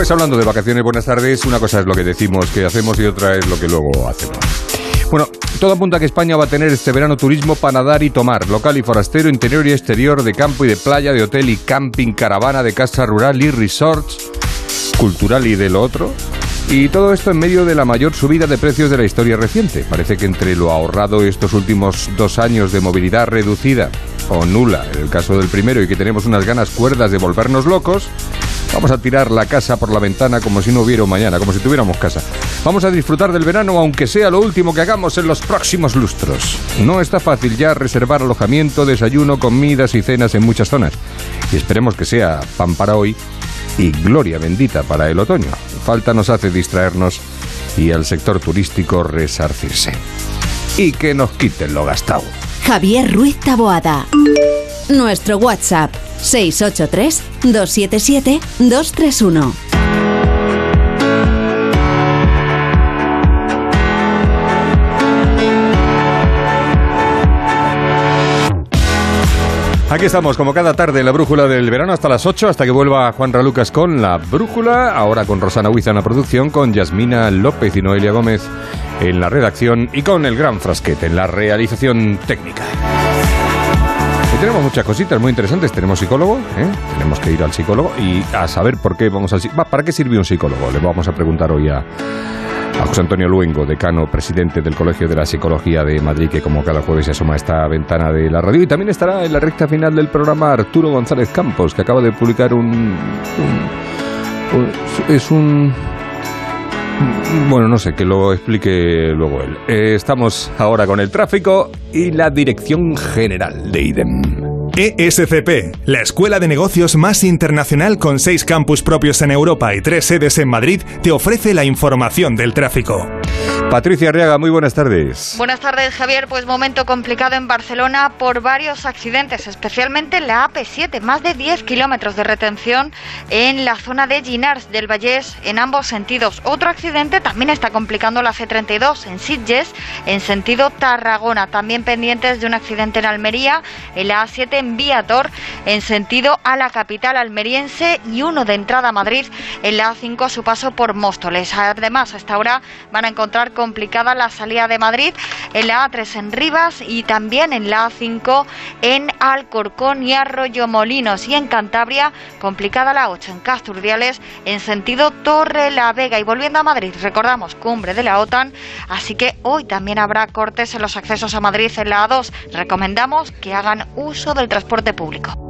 Pues hablando de vacaciones, buenas tardes. Una cosa es lo que decimos que hacemos y otra es lo que luego hacemos. Bueno, todo apunta a que España va a tener este verano turismo para nadar y tomar, local y forastero, interior y exterior, de campo y de playa, de hotel y camping, caravana, de casa rural y resorts, cultural y de lo otro. Y todo esto en medio de la mayor subida de precios de la historia reciente. Parece que entre lo ahorrado estos últimos dos años de movilidad reducida o nula, en el caso del primero, y que tenemos unas ganas cuerdas de volvernos locos, Vamos a tirar la casa por la ventana como si no hubiera mañana, como si tuviéramos casa. Vamos a disfrutar del verano aunque sea lo último que hagamos en los próximos lustros. No está fácil ya reservar alojamiento, desayuno, comidas y cenas en muchas zonas. Y esperemos que sea pan para hoy y gloria bendita para el otoño. Falta nos hace distraernos y al sector turístico resarcirse. Y que nos quiten lo gastado. Javier Ruiz Taboada. Nuestro WhatsApp 683-277-231. Aquí estamos, como cada tarde, en la brújula del verano hasta las 8, hasta que vuelva Juan Ralucas con la brújula, ahora con Rosana Huiza en la producción, con Yasmina López y Noelia Gómez en la redacción y con el gran frasquete en la realización técnica. Y tenemos muchas cositas muy interesantes. Tenemos psicólogo, ¿eh? tenemos que ir al psicólogo y a saber por qué vamos al psicólogo. ¿Para qué sirve un psicólogo? Le vamos a preguntar hoy a, a José Antonio Luengo, decano, presidente del Colegio de la Psicología de Madrid, que como cada jueves se asoma a esta ventana de la radio. Y también estará en la recta final del programa Arturo González Campos, que acaba de publicar un... es un... Bueno, no sé, que lo explique luego él. Eh, estamos ahora con el tráfico y la Dirección General de IDEM. ESCP, la escuela de negocios más internacional con seis campus propios en Europa y tres sedes en Madrid, te ofrece la información del tráfico. Patricia Arriaga, muy buenas tardes. Buenas tardes, Javier. Pues momento complicado en Barcelona por varios accidentes, especialmente en la AP7. Más de 10 kilómetros de retención en la zona de Ginars del Vallés en ambos sentidos. Otro accidente también está complicando la C32 en Sitges en sentido Tarragona. También pendientes de un accidente en Almería en la A7 en Viator en sentido a la capital almeriense y uno de entrada a Madrid en la A5 a su paso por Móstoles. Además, hasta ahora van a encontrar complicada la salida de Madrid en la A3 en Rivas y también en la A5 en Alcorcón y Arroyo Molinos. Y en Cantabria complicada la 8 en Casturdiales en sentido Torre la Vega. Y volviendo a Madrid recordamos cumbre de la OTAN así que hoy también habrá cortes en los accesos a Madrid en la A2 recomendamos que hagan uso del transporte público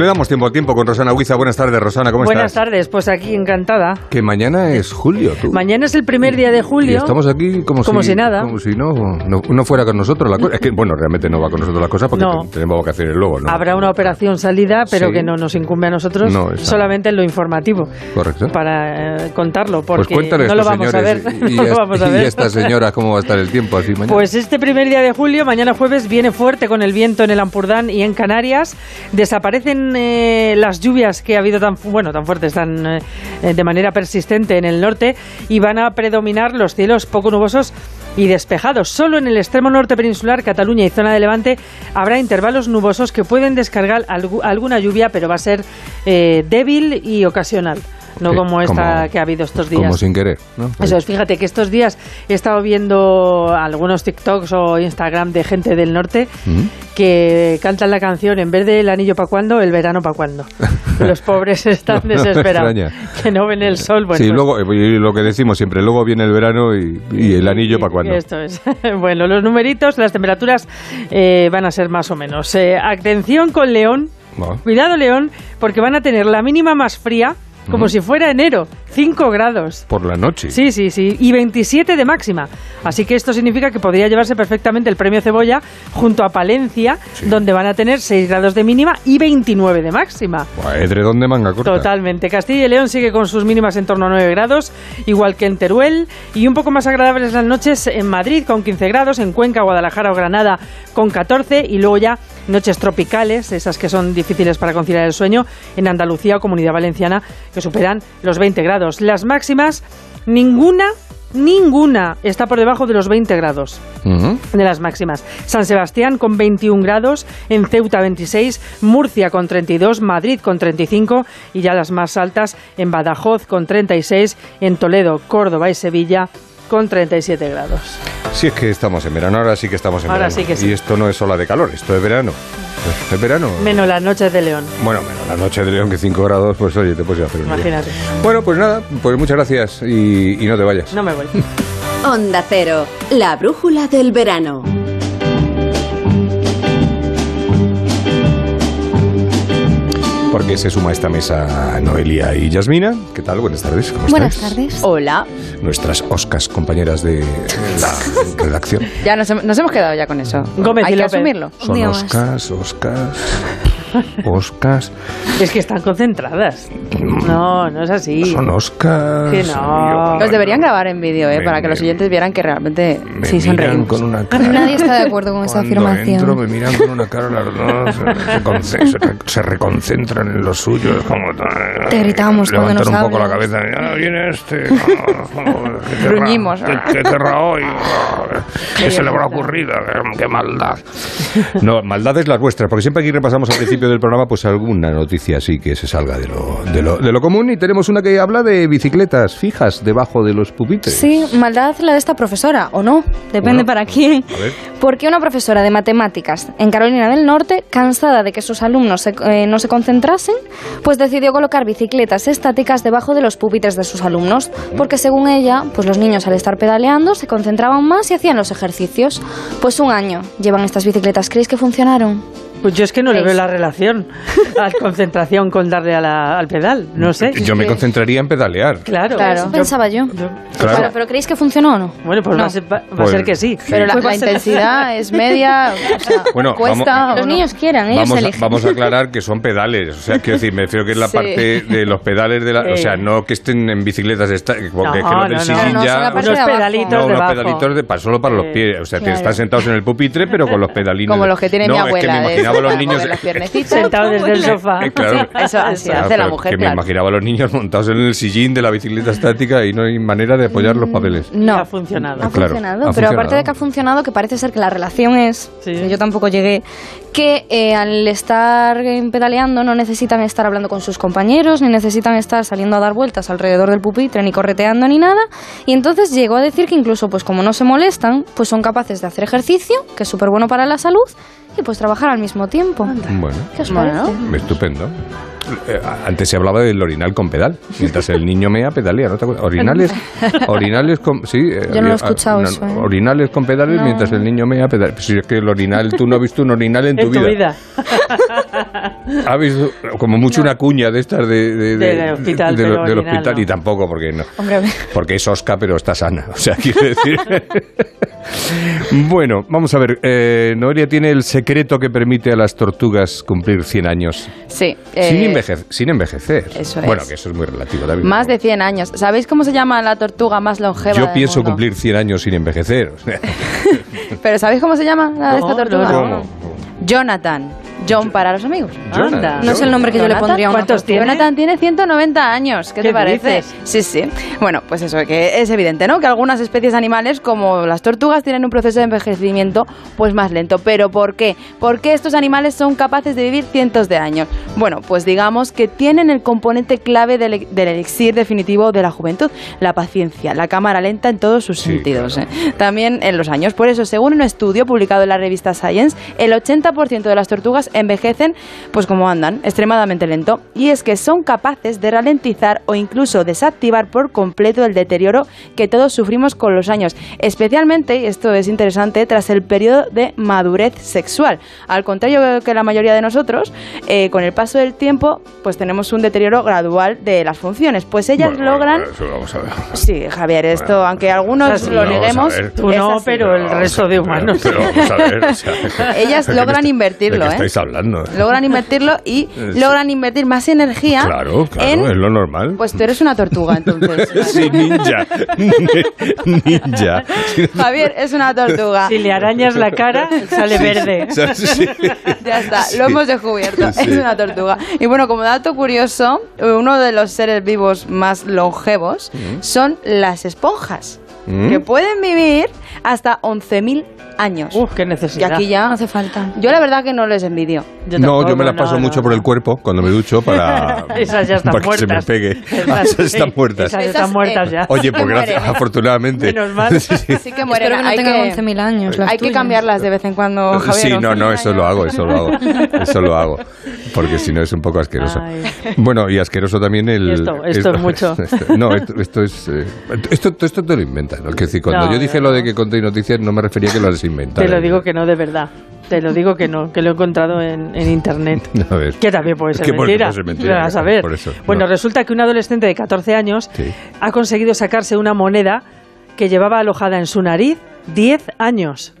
Pues le damos tiempo al tiempo con Rosana Huiza. Buenas tardes, Rosana, ¿cómo Buenas estás? tardes, pues aquí encantada. Que mañana es julio, tú. Mañana es el primer día de Y julio. estamos aquí como, Como si nada. Como si no, no, no fuera con nosotros la cosa. Es que, bueno, realmente no va con nosotros la cosa porque No. te- tenemos vacaciones luego, ¿no? Habrá una operación salida, pero Sí. que no nos incumbe a nosotros, No, solamente en lo informativo, Correcto. para eh, contarlo, Pues porque cuéntale no a lo vamos a ver. y, no y lo a- vamos a y ver. a estas señoras cómo va a estar el tiempo así mañana. Pues este primer día de julio, mañana jueves, viene fuerte con el viento en el Ampurdán y en Canarias. Desaparecen eh, las lluvias que ha habido tan, bueno, tan fuertes, tan eh, de manera persistente en el norte y van a predominar los cielos poco nubosos y despejados. Solo en el extremo norte peninsular, Cataluña y zona de Levante habrá intervalos nubosos que pueden descargar algu- alguna lluvia, pero va a ser eh, débil y ocasional. No Sí, como esta como- que ha habido estos días. Como sin querer, ¿no? Eso es, fíjate que estos días he estado viendo algunos TikToks o Instagram de gente del norte que cantan la canción en vez del anillo para cuándo, el verano para cuándo. Los pobres están No, no desesperados, extraña. que no ven el sol. Bueno, sí, pues- luego, eh, y lo que decimos siempre, luego viene el verano y, y el anillo para cuando. Esto es. bueno, los numeritos, las temperaturas eh, van a ser más o menos. Eh, atención con León. Cuidado, León, porque van a tener la mínima más fría, como si fuera enero, 5 grados. Por la noche. Sí, sí, sí. Y 27 de máxima. Así que esto significa que podría llevarse perfectamente el premio Cebolla junto a Palencia, donde van a tener 6 grados de mínima y 29 de máxima. Edredón de manga corta. Totalmente. Castilla y León sigue con sus mínimas en torno a 9 grados, igual que en Teruel, y un poco más agradables las noches en Madrid con 15 grados, en Cuenca, Guadalajara o Granada con 14, y luego ya noches tropicales, esas que son difíciles para conciliar el sueño, en Andalucía o Comunidad Valenciana, que superan los 20 grados. Las máximas, ninguna, ninguna está por debajo de los 20 grados de las máximas. San Sebastián con 21 grados, en Ceuta 26, Murcia con 32, Madrid con 35 y ya las más altas en Badajoz con 36, en Toledo, Córdoba y Sevilla con 37 grados. Sí, es que estamos en verano, ahora sí que estamos en Ahora verano. sí que sí. Y esto no es ola de calor, esto es verano. Es verano. Menos las noches de León, Bueno, menos la noche de León que 5 grados, pues oye, te puedes ir a hacer un día. imagínate. Bueno, pues nada, pues muchas gracias y, y no te vayas. No me voy. Onda Cero, la brújula del verano. Porque se suma a esta mesa Noelia y Yasmina. ¿Qué tal? Buenas tardes. ¿Cómo Buenas estáis? tardes. Hola. Nuestras oscas compañeras de la redacción. Ya nos, hem- nos hemos quedado ya con eso. Gómez Hay y que López. asumirlo. Son oscas, oscas, oscas. Es que están concentradas. No, no es así. Son oscas. Que no. Los deberían grabar en vídeo, ¿eh? Me- para que los oyentes vieran que realmente Me sí sonreímos. con una cara. Nadie está de acuerdo con esa afirmación. entro, me miran con una cara las dos, se, se se reconcentran en los suyos, como Te gritamos cuando nos un poco la cabeza, ya viene este, ah, ¿qué querrá? Gruñimos. ¿Qué, qué querrá hoy? ¿Qué se le habrá ocurrido? ¿Qué, qué maldad? No, maldades las vuestras, porque siempre aquí repasamos al principio del programa pues alguna noticia así que se salga de lo, de lo, de lo común y tenemos una que habla de bicicletas fijas debajo de los pupitres. Sí, maldad la de esta profesora, o no, depende Bueno, para quién. a ver. Porque una profesora de matemáticas en Carolina del Norte, cansada de que sus alumnos se- eh, no se concentrasen, pues decidió colocar bicicletas estáticas debajo de los pupitres de sus alumnos, porque según ella, pues los niños al estar pedaleando se concentraban más y hacían los ejercicios. Pues un año llevan estas bicicletas, ¿creéis que funcionaron? Pues yo es que no le veo la relación a concentración con darle a la- al pedal. No sé. Yo me concentraría en pedalear. Claro. Claro, Yo- pensaba yo. yo- Claro. Pero, pero ¿creéis que funcionó o no? bueno, pues No. va, a ser, va- va a Pues- ser que sí. Pero la, Pues la a intensidad es media, o sea, Bueno, cuesta... vamos- Los no. niños quieran, ellos Vamos a, eligen. vamos a aclarar que son pedales, o sea, quiero decir, me refiero que es la Sí. parte de los pedales de la, o sea, no que estén en bicicletas, esta- porque es que No, los del no, no. sillín No, no, ya, la Unos pedalitos no, unos pedalitos de, solo para los pies, o sea, que Claro. están sentados en el pupitre, pero con los pedalines. Como los que tiene no, mi abuela. Imaginaba a los para niños mover las piernecitas. Sentado desde el sofá. Eh, claro. Eso así Claro, hace la mujer, que me imaginaba a los niños montados en el sillín de la bicicleta estática y no hay manera de apoyar los papeles. No. Ha funcionado. Ha Claro, funcionado, ha pero funcionado. aparte de que ha funcionado, que parece ser que la relación es, Sí. que yo tampoco llegué, que eh, al estar eh, pedaleando no necesitan estar hablando con sus compañeros, ni necesitan estar saliendo a dar vueltas alrededor del pupitre, ni correteando, ni nada. Y entonces llegó a decir que incluso, pues como no se molestan, pues son capaces de hacer ejercicio, que es súper bueno para la salud, y pues trabajar al mismo tiempo. Bueno, ¿Qué os Bueno. estupendo. Eh, Antes se hablaba del orinal con pedal, mientras el niño mea pedalea, ¿no te? Orinales, orinales con... Sí, eh, Yo no lo he había- escuchado no, eso, ¿eh? Orinales con pedales No. mientras el niño mea pedalea. Pues si es que el orinal, tú no has visto un orinal en tu, En tu vida. ¿Has visto como mucho una cuña de estas de, de- de- Del hospital, de- del hospital no. y tampoco porque no. Hombre. Porque es osca, pero está sana. O sea, quiero decir. bueno, vamos a ver. Eh, Noelia tiene el secreto que permite a las tortugas cumplir 100 años Sí. sin, eh, enveje- sin envejecer. eso Bueno, es. que eso es muy relativo, David. Más de 100 años. ¿Sabéis cómo se llama la tortuga más longeva Yo del pienso mundo? cumplir 100 años sin envejecer. ¿Pero sabéis cómo se llama la No, esta tortuga? no, ¿Cómo? Jonathan. John para los amigos. Anda. No es el nombre que yo le pondría a una ¿Cuántos tortuga. tiene? Jonathan tiene 190 años, ¿qué, ¿Qué te parece? dices? Sí, sí. Bueno, pues eso, que es evidente, ¿no? Que algunas especies animales, como las tortugas, tienen un proceso de envejecimiento pues más lento. ¿Pero por qué? ¿Por qué estos animales son capaces de vivir cientos de años? Bueno, pues digamos que tienen el componente clave del, del elixir definitivo de la juventud, la paciencia, la cámara lenta en todos sus Sí, sentidos. claro. ¿eh? También en los años. Por eso, según un estudio publicado en la revista Science, el 80% de las tortugas envejecen pues como andan, extremadamente lento. Y es que son capaces de ralentizar o incluso desactivar por completo el deterioro que todos sufrimos con los años. Especialmente, y esto es interesante, tras el periodo de madurez sexual. Al contrario que la mayoría de nosotros, eh, con el paso del tiempo, pues tenemos un deterioro gradual de las funciones. Pues ellas Bueno, logran... bueno, eso vamos a ver. Sí, Javier, esto, aunque algunos lo neguemos. Tú no, pero el resto de humanos. Pero, pero vamos a ver. o sea, Ellas ¿de qué logran invertirlo, ¿De qué ¿eh? Hablando? logran invertirlo y Sí. logran invertir más energía Claro, claro, en... es lo normal. Pues tú eres una tortuga, entonces. sí, ninja. ninja. Javier es una tortuga. Si le arañas la cara, sale verde. Sí. Ya está, Sí. lo hemos descubierto. Sí. Es una tortuga. Y bueno, como dato curioso, uno de los seres vivos más longevos son las esponjas, ¿Mm? que pueden vivir hasta 11.000 años. Uf, qué y necesidad. aquí ya No hace falta. Yo la verdad que no les envidio. Yo no, yo me las paso no, mucho no, por el cuerpo cuando me ducho para, Esas ya están para que se me pegue. Esas, esas están muertas. Esas Esas, están muertas eh, ya. Oye, pues gracias, ¿eh? afortunadamente. Menos mal. Sí, sí. Así que mueren. Espero que no hay tengan que, 11.000 años. las hay que tuyas. cambiarlas de vez en cuando, Javier. Sí, no, no, 11.000 eso lo años. hago, eso lo hago. Eso lo hago. Porque si no es un poco asqueroso. Ay. Bueno, y asqueroso también el. Esto, esto es mucho. esto- no, esto, esto es. eh, esto, esto te lo inventan. ¿no? Que decir, cuando No, yo dije lo de que conté noticias, no me refería a que lo has inventado. Te lo digo que no, de verdad. Te lo digo que no, que lo he encontrado en, en internet. A ver. Que también puede ser Que mentira. puede ser mentira, Vas a ver. por eso, bueno, no. resulta que un adolescente de 14 años Sí. ha conseguido sacarse una moneda que llevaba alojada en su nariz 10 años.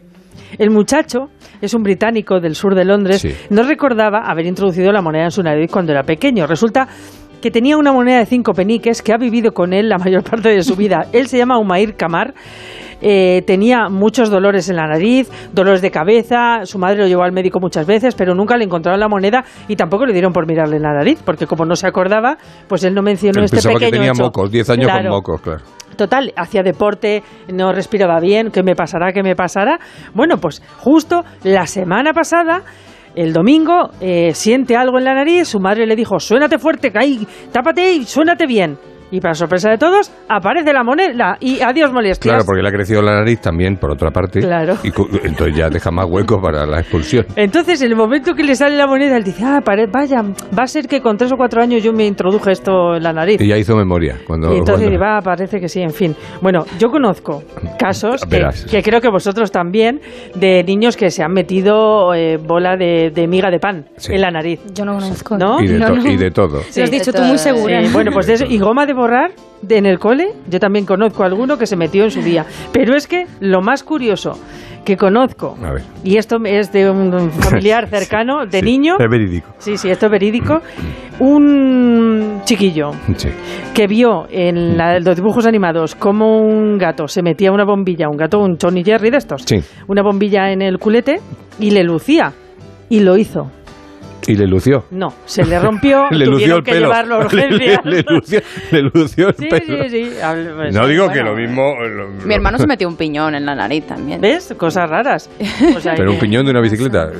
El muchacho es un británico del sur de Londres. Sí. No recordaba haber introducido la moneda en su nariz cuando era pequeño. Resulta que tenía una moneda de cinco peniques que ha vivido con él la mayor parte de su vida. Él se llama Umair Kamar. Eh, tenía muchos dolores en la nariz, dolores de cabeza. Su madre lo llevó al médico muchas veces, pero nunca le encontraron la moneda y tampoco le dieron por mirarle en la nariz, porque como no se acordaba, pues él no mencionó Él este pensaba que pequeño tenía hecho. mocos, 10 años Claro. con mocos, claro. Total, hacía deporte, no respiraba bien, ¿qué me pasará? ¿Qué me pasará? Bueno, pues justo la semana pasada, el domingo, eh, siente algo en la nariz, su madre le dijo, suénate fuerte, ahí, tápate y suénate bien. Y para sorpresa de todos, aparece la moneda y adiós molestias. Claro, porque le ha crecido la nariz también, por otra parte. Claro. Y cu- entonces ya deja más hueco para la expulsión. Entonces, en el momento que le sale la moneda, él dice, ah, pare- vaya, va a ser que con tres o cuatro años yo me introduje esto en la nariz. Y ya hizo memoria. Cuando, Y entonces cuando- va, parece que sí, en fin. Bueno, yo conozco casos que, creo que vosotros también, de niños que se han metido eh, bola de, de miga de pan Sí. en la nariz. Yo no conozco. ¿No? y, de No, to- no. y de todo. Lo has dicho tú muy segura. Sí, bueno, pues de eso. Y goma de borrar de, en el cole, yo también conozco a alguno que se metió en su día. Pero es que lo más curioso que conozco, A ver. y esto es de un familiar cercano, de Sí, niño, Es verídico. sí, sí, esto es verídico, un chiquillo Sí. que vio en la- los dibujos animados cómo un gato se metía una bombilla, un gato, un Tony Jerry de estos, Sí. una bombilla en el culete y le lucía. Y lo hizo. Y le lució. No, se le rompió, Le tuvieron lució el que pelo. llevarlo a Le, urgencias. le- le lució, le lució el Sí, pelo. sí, sí. Pues, No digo bueno, que lo mismo. lo- Mi hermano se metió un piñón en la nariz también. ¿Ves? Cosas raras. O sea, Pero un piñón de una bicicleta.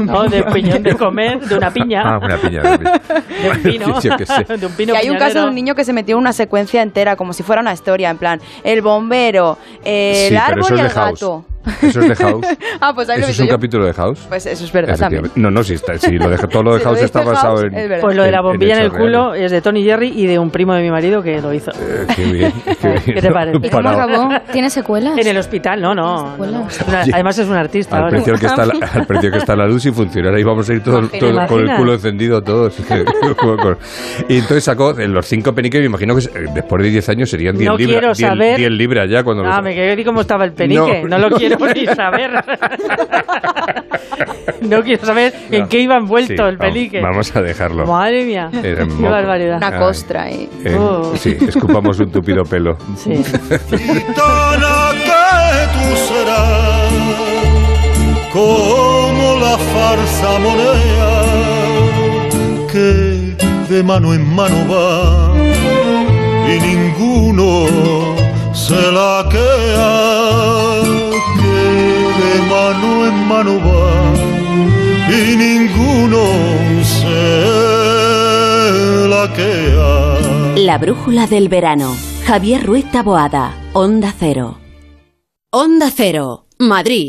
No, de piñón de comer, de una piña. Ah, una piña. De un pino. Sé. De un pino Y hay un caso de un niño que se metió en una secuencia entera, como si fuera una historia, en plan, el bombero, eh, Sí, el pero árbol eso y es el gato. Eso es de House. ah, pues ahí lo Eso es un yo. capítulo de House. Pues eso es verdad también. No, no, sí, está, sí, lo de, todo lo de Si House está basado House, en. es. Pues lo de la en bombilla en el culo es de Tony Jerry y de un primo de mi marido que lo hizo. Eh, qué bien, qué bien. ¿Qué te parece? ¿Y cómo Parado. acabó? ¿Tiene secuelas? En el hospital, no, no. Oye, además es un artista. Al precio, que está la, al precio que está la luz, si funcionara, íbamos a ir todo, Imagina. todo con el culo encendido todos. y entonces sacó en los cinco peniques, me imagino que eh, después de 10 años serían 10 No libras. quiero 10 saber. 10 libras ya cuando lo Ah, sa- me quedé vi cómo estaba el penique. No, No. lo quiero ni saber. no quiero saber en No. qué iba envuelto Sí, el penique. Vamos a dejarlo. Madre mía. Era Qué moco. barbaridad. Una Ay. costra y... Eh, Oh. Sí, escupamos un tupido pelo. Sí. Gitana que tú serás como la farsa moneda que de mano en mano va y ninguno se la queda mano en mano va y ninguno se la queda. La brújula del verano. Javier Ruiz Taboada. Onda Cero. Onda Cero. Madrid.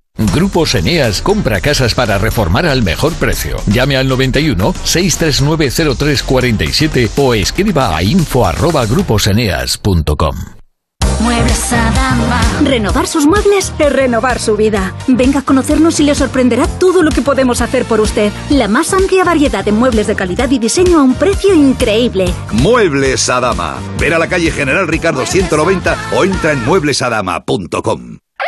Grupos Eneas compra casas para reformar al mejor precio. Llame al 91 639 0347 o escriba a info arroba gruposeneas.com. Muebles Adama. Renovar sus muebles es renovar su vida. Venga a conocernos y le sorprenderá todo lo que podemos hacer por usted. La más amplia variedad de muebles de calidad y diseño a un precio increíble. Muebles Adama. Ver a la calle General Ricardo 190 o entra en mueblesadama.com.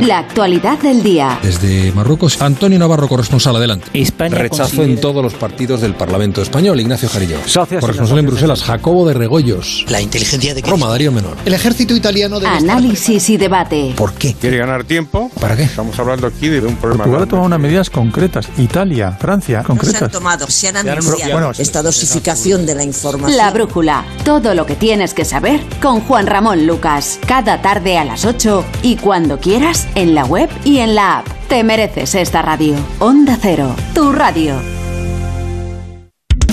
La actualidad del día. Desde Marruecos, Antonio Navarro, corresponsal, adelante. España Rechazo considera- en todos los partidos del Parlamento español. Ignacio Jarillo. Socios corresponsal en Bruselas, Jacobo de Regoyos. La inteligencia de Roma, Darío Menor. El ejército italiano de Análisis y debate. ¿Por qué? ¿Quiere ganar tiempo? ¿Para qué? Estamos hablando aquí de un problema. Portugal ha tomado unas medidas concretas. Italia, Francia, No se han concretas. tomado, se han anunciado anunciado. esta dosificación de la información. La brújula. Todo lo que tienes que saber con Juan Ramón Lucas. Cada tarde a las 8 y cuando quieras en la web y en la app. Te mereces esta radio. Onda Cero, tu radio.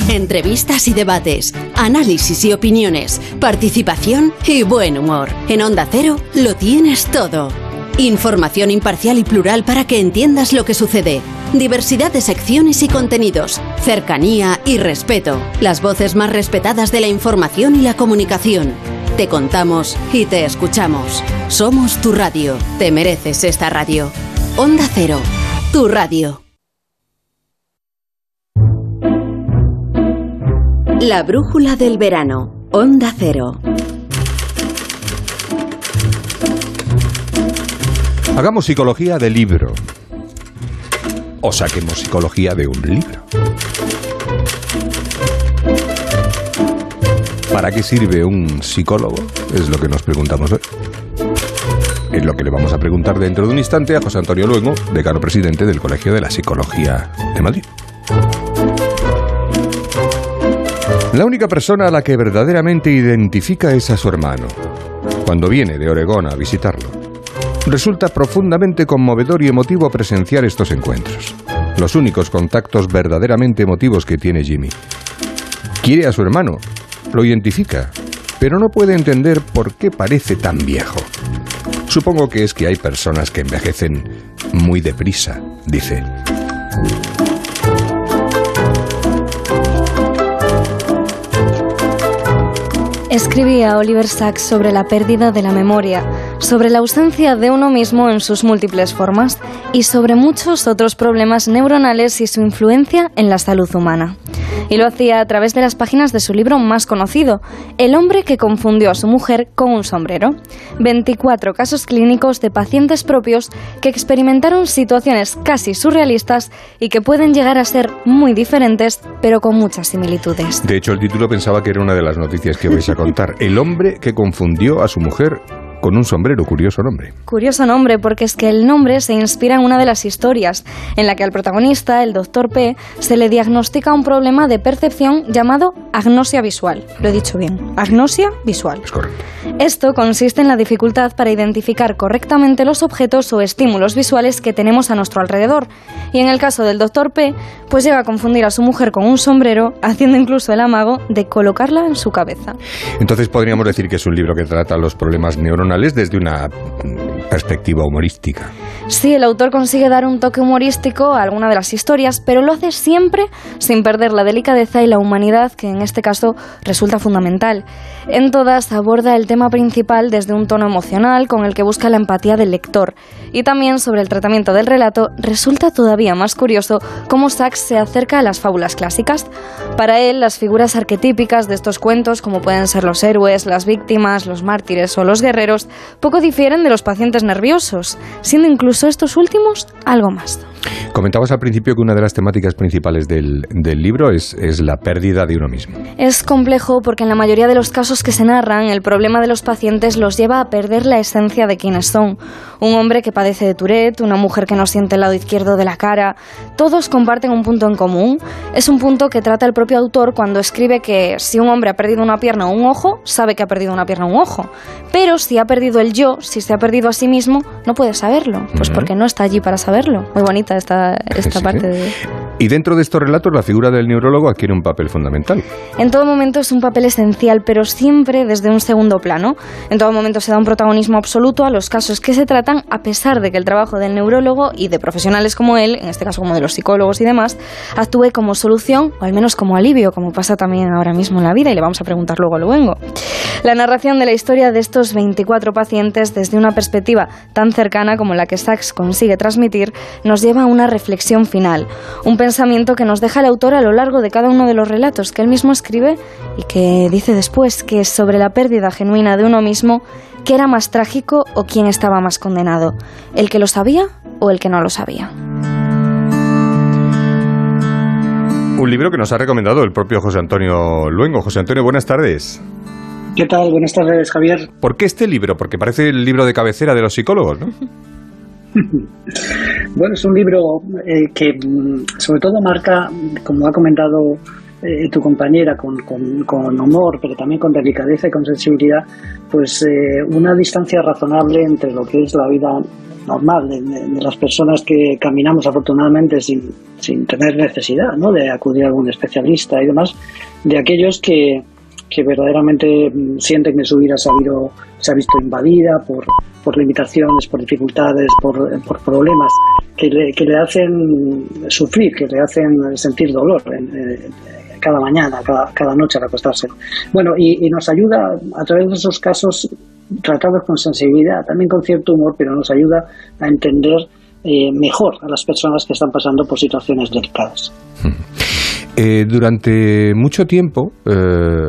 Entrevistas y debates, análisis y opiniones, participación y buen humor. En Onda Cero lo tienes todo. Información imparcial y plural para que entiendas lo que sucede. Diversidad de secciones y contenidos, cercanía y respeto. Las voces más respetadas de la información y la comunicación. Te contamos y te escuchamos. Somos tu radio. Te mereces esta radio. Onda Cero, tu radio. La brújula del verano. Onda Cero. Hagamos psicología de libro. O saquemos psicología de un libro. ¿Para qué sirve un psicólogo? Es lo que nos preguntamos hoy. Es lo que le vamos a preguntar dentro de un instante a José Antonio Luengo, decano presidente del Colegio de la Psicología de Madrid. La única persona a la que verdaderamente identifica es a su hermano, cuando viene de Oregón a visitarlo. Resulta profundamente conmovedor y emotivo presenciar estos encuentros. Los únicos contactos verdaderamente emotivos que tiene Jimmy. Quiere a su hermano, lo identifica, pero no puede entender por qué parece tan viejo. Supongo que es que hay personas que envejecen muy deprisa, dice. Escribía Oliver Sacks sobre la pérdida de la memoria, sobre la ausencia de uno mismo en sus múltiples formas y sobre muchos otros problemas neuronales y su influencia en la salud humana. Y lo hacía a través de las páginas de su libro más conocido, El hombre que confundió a su mujer con un sombrero. 24 casos clínicos de pacientes propios que experimentaron situaciones casi surrealistas y que pueden llegar a ser muy diferentes, pero con muchas similitudes. De hecho, el título pensaba que era una de las noticias que vais a contar. El hombre que confundió a su mujer con un sombrero, curioso nombre. Curioso nombre, porque es que el nombre se inspira en una de las historias, en la que al protagonista, el doctor P, se le diagnostica un problema de percepción llamado agnosia visual. Lo he dicho bien, agnosia visual. Es correcto. Esto consiste en la dificultad para identificar correctamente los objetos o estímulos visuales que tenemos a nuestro alrededor. Y en el caso del doctor P, pues llega a confundir a su mujer con un sombrero, haciendo incluso el amago de colocarla en su cabeza. Entonces podríamos decir que es un libro que trata los problemas neuronales desde una perspectiva humorística. Sí, el autor consigue dar un toque humorístico a alguna de las historias, pero lo hace siempre sin perder la delicadeza y la humanidad, que en este caso resulta fundamental. En todas aborda el tema principal desde un tono emocional con el que busca la empatía del lector. Y también sobre el tratamiento del relato, resulta todavía más curioso cómo Sachs se acerca a las fábulas clásicas. Para él, las figuras arquetípicas de estos cuentos, como pueden ser los héroes, las víctimas, los mártires o los guerreros, poco difieren de los pacientes nerviosos, siendo incluso estos últimos algo más. Comentabas al principio que una de las temáticas principales del, del libro es, es la pérdida de uno mismo. Es complejo porque en la mayoría de los casos que se narran, el problema de los pacientes los lleva a perder la esencia de quienes son. Un hombre que padece de Tourette, una mujer que no siente el lado izquierdo de la cara, todos comparten un punto en común. Es un punto que trata el propio autor cuando escribe que si un hombre ha perdido una pierna o un ojo, sabe que ha perdido una pierna o un ojo. Pero si ha perdido el yo, si se ha perdido a sí mismo, no puede saberlo, pues porque no está allí para saberlo. Muy bonita esta, esta Sí. parte de... Y dentro de estos relatos la figura del neurólogo adquiere un papel fundamental. En todo momento es un papel esencial, pero siempre desde un segundo plano. En todo momento se da un protagonismo absoluto a los casos que se tratan, a pesar de que el trabajo del neurólogo y de profesionales como él, en este caso como de los psicólogos y demás, actúe como solución o al menos como alivio, como pasa también ahora mismo en la vida y le vamos a preguntar luego a Luengo. La narración de la historia de estos 24 pacientes desde una perspectiva tan cercana como la que Sachs consigue transmitir nos lleva a una reflexión final, un pensamiento que nos deja el autor a lo largo de cada uno de los relatos que él mismo escribe y que dice después que es sobre la pérdida genuina de uno mismo, qué era más trágico o quién estaba más condenado, el que lo sabía o el que no lo sabía. Un libro que nos ha recomendado el propio José Antonio Luengo. José Antonio, buenas tardes. ¿Qué tal? Buenas tardes, Javier. ¿Por qué este libro? Porque parece el libro de cabecera de los psicólogos, ¿no? Bueno, es un libro eh, que mm, sobre todo marca, como ha comentado eh, tu compañera, con, con- con humor, pero también con delicadeza y con sensibilidad, pues eh, una distancia razonable entre lo que es la vida normal de, de- de las personas que caminamos afortunadamente sin, sin tener necesidad ¿no? de acudir a algún especialista y demás, de aquellos que, que verdaderamente mm, sienten que su vida se ha, se ha visto invadida por, por limitaciones, por dificultades, por, por problemas que le, que le hacen sufrir, que le hacen sentir dolor en- cada mañana, cada, cada noche al acostarse. Bueno, y, nos ayuda a través de esos casos tratados con sensibilidad, también con cierto humor, pero nos ayuda a entender eh, mejor a las personas que están pasando por situaciones delicadas. Eh, durante mucho tiempo eh,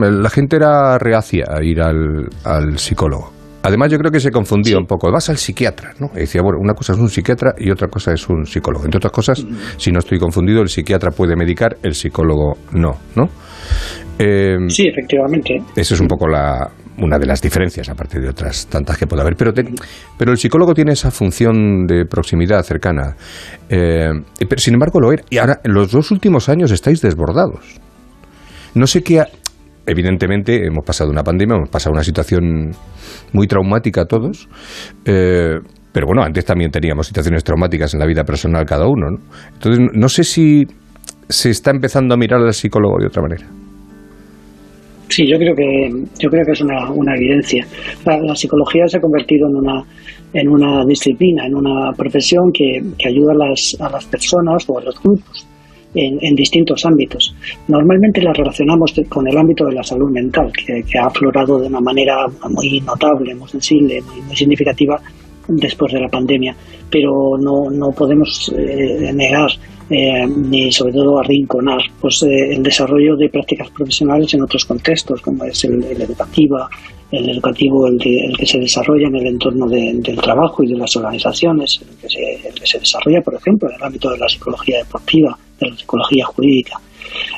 la gente era reacia a ir al, al psicólogo. Además, yo creo que se confundía un poco. Vas al psiquiatra, ¿no? Y decía, bueno, una cosa es un psiquiatra y otra cosa es un psicólogo. Entre otras cosas, si no estoy confundido, el psiquiatra puede medicar, el psicólogo no, ¿no? Eh, Sí, efectivamente. esa es un poco la, una de las diferencias, aparte de otras tantas que puede haber. Pero, te- pero el psicólogo tiene esa función de proximidad cercana. Eh, pero sin embargo, lo era. Y ahora, en los dos últimos años estáis desbordados. No sé qué. Evidentemente, hemos pasado una pandemia, hemos pasado una situación muy traumática a todos. eh, pero bueno, antes también teníamos situaciones traumáticas en la vida personal cada uno. ¿no? Entonces, no sé si se está empezando a mirar al psicólogo de otra manera. Sí, yo creo que yo creo que es una, una evidencia. La, la psicología se ha convertido en una en una disciplina, en una profesión que, que ayuda a las, a las personas o a los grupos en, en distintos ámbitos. Normalmente la relacionamos con el ámbito de la salud mental, que, ha aflorado de una manera muy notable, muy sensible, muy, muy significativa después de la pandemia, pero no, no podemos eh, negar eh, ni sobre todo arrinconar pues, eh, el desarrollo de prácticas profesionales en otros contextos, como es el, el educativo, el educativo el, de- el que se desarrolla en el entorno de- del trabajo y de las organizaciones, el que, se, el que se desarrolla, por ejemplo, en el ámbito de la psicología deportiva, de la psicología jurídica.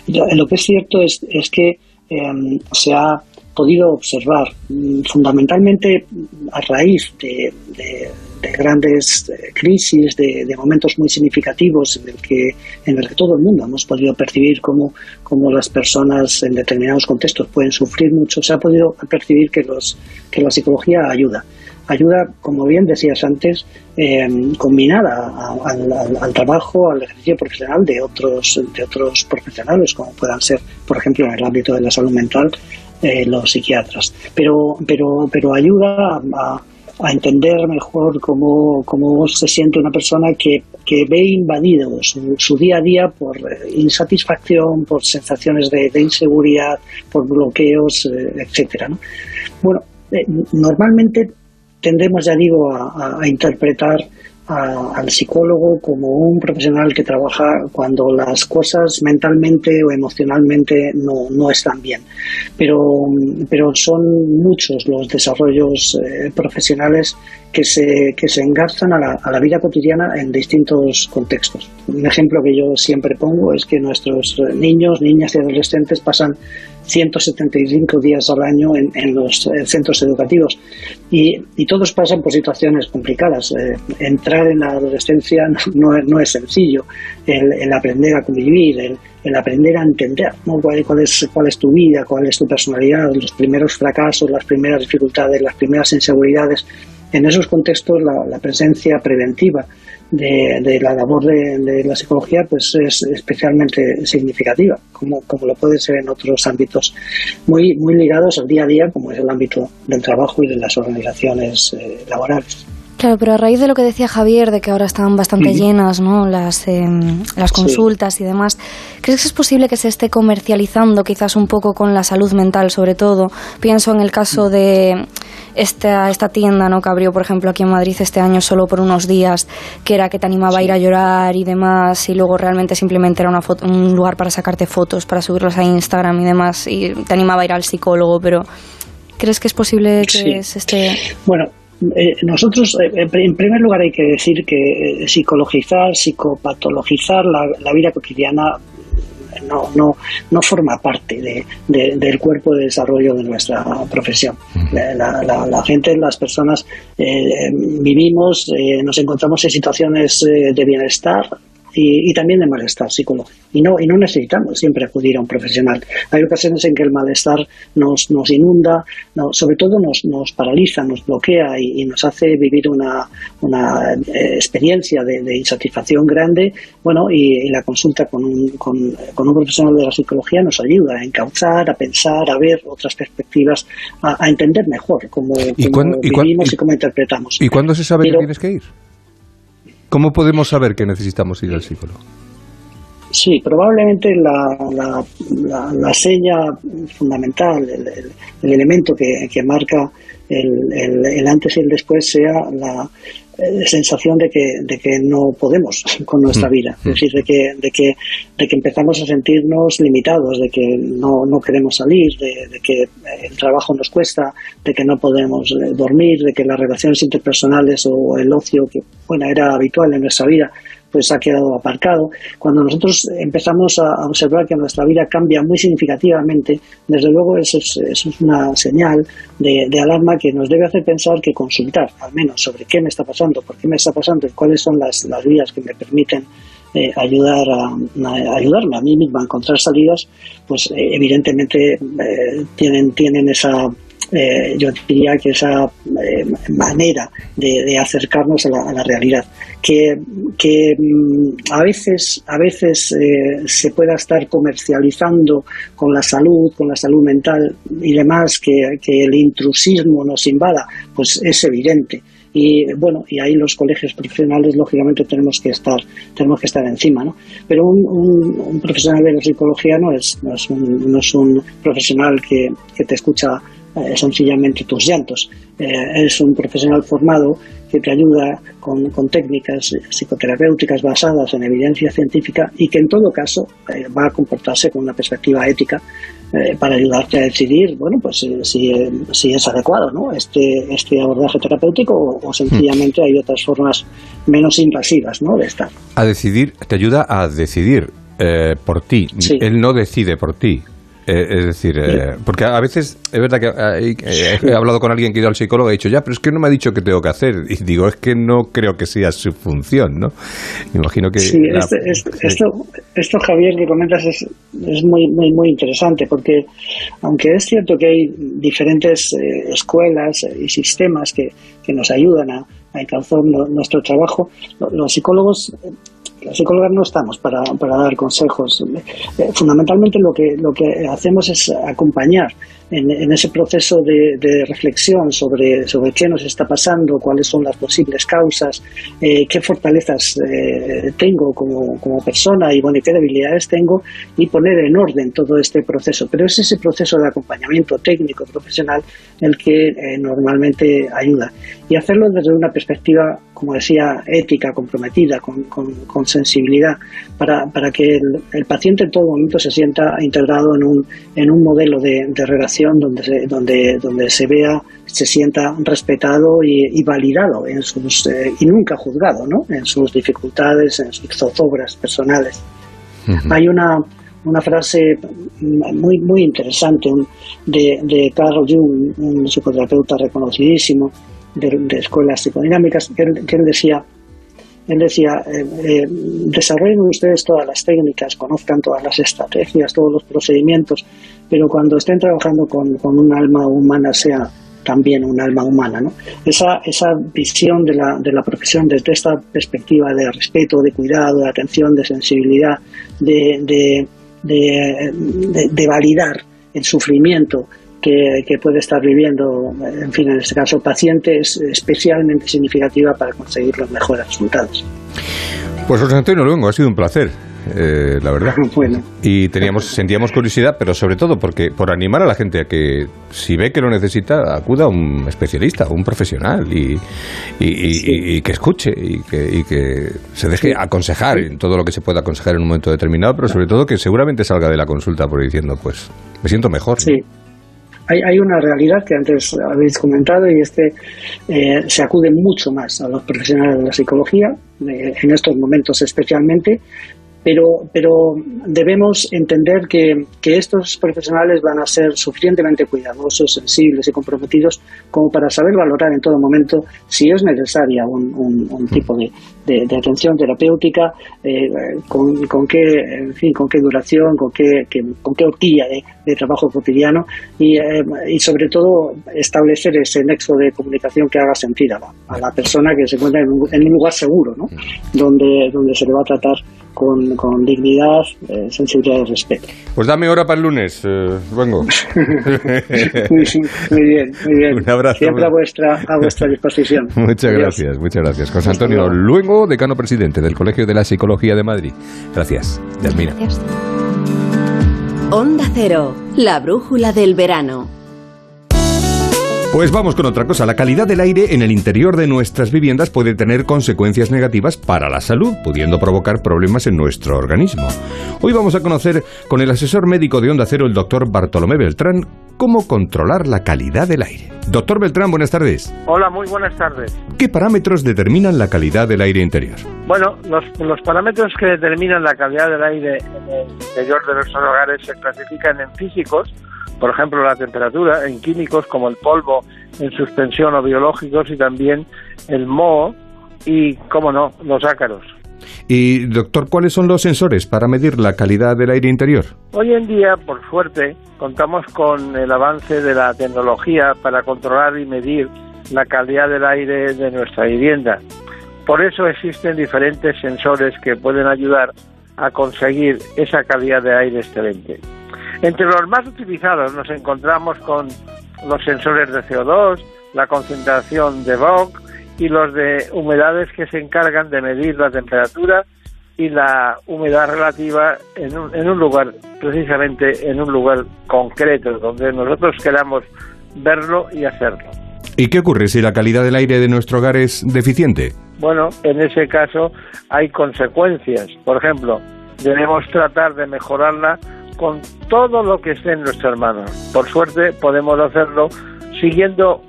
Lo, lo que es cierto es, es que eh, se ha podido observar mm, fundamentalmente a raíz de, de- de grandes eh, crisis, de, momentos muy significativos en el que en el que todo el mundo hemos podido percibir cómo, cómo las personas en determinados contextos pueden sufrir mucho, se ha podido percibir que los que la psicología ayuda. Ayuda, como bien decías antes, eh, combinada al- al trabajo, al ejercicio profesional de otros, de otros profesionales, como puedan ser, por ejemplo, en el ámbito de la salud mental, eh, los psiquiatras. Pero, pero, pero ayuda a, entender mejor cómo, cómo se siente una persona que, que ve invadido su, día a día por eh, insatisfacción, por sensaciones de, inseguridad, por bloqueos, eh, etcétera. ¿no? Bueno, eh, normalmente tendemos, ya digo, a interpretar a- al psicólogo como un profesional que trabaja cuando las cosas mentalmente o emocionalmente no, no están bien. Pero, pero son muchos los desarrollos eh, profesionales que se, que se engarzan a la, a la vida cotidiana en distintos contextos. Un ejemplo que yo siempre pongo es que nuestros niños, niñas y adolescentes pasan 175 días al año en, los eh, centros educativos. Y, y todos pasan por situaciones complicadas. Eh, entrar en la adolescencia no, es- sencillo, el, el aprender a convivir, el, el aprender a entender cuál es, cuál es tu vida, cuál es tu personalidad, los primeros fracasos, las primeras dificultades, las primeras inseguridades. En esos contextos la, la presencia preventiva de, de la labor de, de la psicología pues es especialmente significativa, como, como lo puede ser en otros ámbitos muy, muy ligados al día a día, como es el ámbito del trabajo y de las organizaciones eh, laborales. Claro, pero a raíz de lo que decía Javier, de que ahora están bastante llenas ¿no? las, eh, las Sí. consultas y demás, ¿crees que es posible que se esté comercializando quizás un poco con la salud mental, sobre todo? Pienso en el caso de esta, esta tienda ¿no? que abrió, por ejemplo, aquí en Madrid este año solo por unos días, que era que te animaba a ir a llorar y demás, y luego realmente simplemente era una foto- un lugar para sacarte fotos, para subirlas a Instagram y demás, y te animaba a ir al psicólogo, pero ¿crees que es posible que Sí. se esté...? Bueno, eh, nosotros, eh, en pri- en primer lugar, hay que decir que eh, psicologizar, psicopatologizar la, la vida cotidiana no, no, no forma parte de- de- del cuerpo de desarrollo de nuestra profesión. La, la- la- la gente, las personas, eh, vivimos, eh, nos encontramos en situaciones eh, de bienestar y, y también de malestar psicológico. Y no, y no necesitamos siempre acudir a un profesional. Hay ocasiones en que el malestar nos, nos inunda, no, sobre todo nos, nos paraliza, nos bloquea y, y nos hace vivir una, una eh, experiencia de, de insatisfacción grande. Bueno, y, y la consulta con un, con, con un profesional de la psicología nos ayuda a encauzar, a pensar, a ver otras perspectivas, a, a entender mejor cómo, ¿Y cómo cuándo- y vivimos y, y- cómo interpretamos. ¿Y cuándo se sabe Pero- que tienes que ir? ¿Cómo podemos saber que necesitamos ir al psicólogo? Sí, probablemente la, la, la, la fundamental, el, el- el elemento que, que marca el- el antes y el después sea la eh, sensación de que, de que no podemos con nuestra Mm, vida, es decir, de que, de, que, de que empezamos a sentirnos limitados, de que no, no queremos salir, de, de que el trabajo nos cuesta, de que no podemos eh, dormir, de que las relaciones interpersonales o el ocio, que bueno, era habitual en nuestra vida, pues ha quedado aparcado. Cuando nosotros empezamos a observar que nuestra vida cambia muy significativamente, desde luego eso es, una señal de, de alarma que nos debe hacer pensar que consultar, al menos, sobre qué me está pasando, por qué me está pasando y cuáles son las, las vías que me permiten eh, ayudar a, a- ayudarme a mí misma a encontrar salidas, pues eh, evidentemente eh, tienen, tienen esa eh, yo diría que esa eh, manera de, acercarnos a la, a realidad que, que mm, a veces a veces eh, se pueda estar comercializando con la salud con la salud mental y demás que, que el intrusismo nos invada pues es evidente. Y bueno y ahí los colegios profesionales lógicamente tenemos que estar tenemos que estar encima no pero un, profesional de la psicología no es no es un, no es un profesional que, que te escucha eh, sencillamente tus llantos. Eh, es un profesional formado que te ayuda con, con técnicas psicoterapéuticas basadas en evidencia científica y que en todo caso eh, va a comportarse con una perspectiva ética eh, para ayudarte a decidir, bueno, pues si, si es adecuado, ¿no? Este, este abordaje terapéutico o, o sencillamente hay otras formas menos invasivas, ¿no? De estar. A decidir, te ayuda a decidir por ti. Sí. Él no decide por ti. Eh, es decir, eh, porque a veces es verdad que eh, he hablado con alguien que ha ido al psicólogo y ha dicho, ya, pero es que no me ha dicho qué tengo que hacer. Y digo, es que no creo que sea su función, ¿no? Imagino que. Sí, la- este- este- sí. esto, esto, Javier, que comentas es, es muy, muy, muy interesante porque aunque es cierto que hay diferentes eh, escuelas y sistemas que, que nos ayudan a, a encauzar nuestro trabajo, lo- los psicólogos las psicólogas no estamos para, para dar consejos. Eh, fundamentalmente lo que, lo que hacemos es acompañar en, en ese proceso de, de reflexión sobre, sobre qué nos está pasando, cuáles son las posibles causas, eh, qué fortalezas eh, tengo como, como persona y, bueno, qué debilidades tengo y poner en orden todo este proceso. Pero es ese proceso de acompañamiento técnico, profesional, el que normalmente ayuda. Y hacerlo desde una perspectiva, como decía, ética, comprometida, con, con- con sensibilidad, para, para que el, el paciente en todo momento se sienta integrado en un, en un modelo de, de relación donde se, donde, donde se vea, se sienta respetado y, y validado en sus, eh, y nunca juzgado, ¿no? en sus dificultades, en sus zozobras personales. Hay una, una frase muy, muy interesante de, de Carl Jung, un psicoterapeuta reconocidísimo de, escuelas psicodinámicas, que él, decía, él decía, eh, eh, desarrollen ustedes todas las técnicas, conozcan todas las estrategias, todos los procedimientos, pero cuando estén trabajando con, con un alma humana, sea también un alma humana. ¿no? Esa, esa visión de la, de la profesión desde esta perspectiva de respeto, de cuidado, de atención, de sensibilidad, de, de- de validar el sufrimiento que, que puede estar viviendo, en fin, en este caso, paciente, es especialmente significativa para conseguir los mejores resultados. Pues José Antonio Luengo, ha sido un placer, eh, la verdad. Bueno. Y teníamos, sentíamos curiosidad, pero sobre todo porque por animar a la gente a que si ve que lo necesita, acuda a un especialista, un profesional y, y- y- y- y que escuche y que, y que se deje aconsejar en todo lo que se pueda aconsejar en un momento determinado, pero sobre todo que seguramente salga de la consulta por diciendo, pues, me siento mejor. Sí. Hay, hay una realidad que antes habéis comentado y es que eh, se acude mucho más a los profesionales de la psicología, eh, en estos momentos especialmente, pero, pero debemos entender que, que estos profesionales van a ser suficientemente cuidadosos, sensibles y comprometidos como para saber valorar en todo momento si es necesaria un, tipo de, de- de atención terapéutica, eh, con, con qué, en fin, con qué duración, con qué, que- con qué horquilla de, de trabajo cotidiano y, eh, y sobre todo establecer ese nexo de comunicación que haga sentir a la, a la persona que se encuentra en un, en un lugar seguro, ¿no? donde, donde se le va a tratar con, con dignidad, eh, sensibilidad y respeto. Pues dame hora para el lunes, eh, vengo. muy, muy bien, muy bien. Un abrazo. Siempre a vuestra, a vuestra disposición. Muchas Adiós. gracias, muchas gracias. José Antonio Luengo, decano presidente del Colegio de la Psicología de Madrid. Gracias, Yasmina. Onda Cero, la brújula del verano. Pues vamos con otra cosa. La calidad del aire en el interior de nuestras viviendas puede tener consecuencias negativas para la salud, pudiendo provocar problemas en nuestro organismo. Hoy vamos a conocer con el asesor médico de Onda Cero, el doctor Bartolomé Beltrán, cómo controlar la calidad del aire. Doctor Beltrán, buenas tardes. Hola, muy buenas tardes. ¿Qué parámetros determinan la calidad del aire interior? Bueno, los, los parámetros que determinan la calidad del aire en el interior de nuestros hogares se clasifican en físicos, por ejemplo la temperatura, en químicos como el polvo en suspensión o biológicos y también el moho y, cómo no, los ácaros. Y, doctor, ¿cuáles son los sensores para medir la calidad del aire interior? Hoy en día, por suerte, contamos con el avance de la tecnología para controlar y medir la calidad del aire de nuestra vivienda. Por eso existen diferentes sensores que pueden ayudar a conseguir esa calidad de aire excelente. Entre los más utilizados nos encontramos con los sensores de CO2, la concentración de VOC y los de humedades que se encargan de medir la temperatura y la humedad relativa en un, en un lugar, precisamente en un lugar concreto, donde nosotros queramos verlo y hacerlo. ¿Y qué ocurre si la calidad del aire de nuestro hogar es deficiente? Bueno, en ese caso hay consecuencias. Por ejemplo, debemos tratar de mejorarla con todo lo que esté en nuestras manos. Por suerte podemos hacerlo siguiendo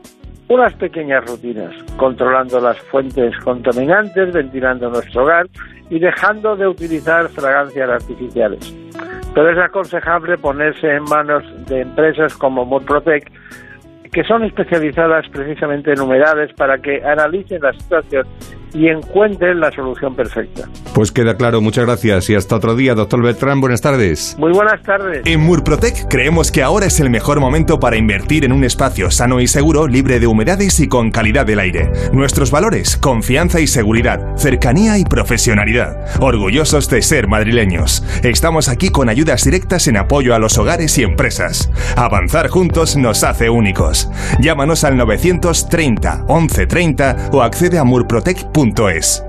unas pequeñas rutinas, controlando las fuentes contaminantes, ventilando nuestro hogar y dejando de utilizar fragancias artificiales. Pero es aconsejable ponerse en manos de empresas como Murprotec que son especializadas precisamente en humedades para que analicen la situación y encuentren la solución perfecta. Pues queda claro, muchas gracias y hasta otro día, doctor Beltrán, buenas tardes. Muy buenas tardes. En Murprotec creemos que ahora es el mejor momento para invertir en un espacio sano y seguro, libre de humedades y con calidad del aire. Nuestros valores, confianza y seguridad, cercanía y profesionalidad. Orgullosos de ser madrileños. Estamos aquí con ayudas directas en apoyo a los hogares y empresas. Avanzar juntos nos hace únicos. Llámanos al 930 1130 o accede a murprotec.com es.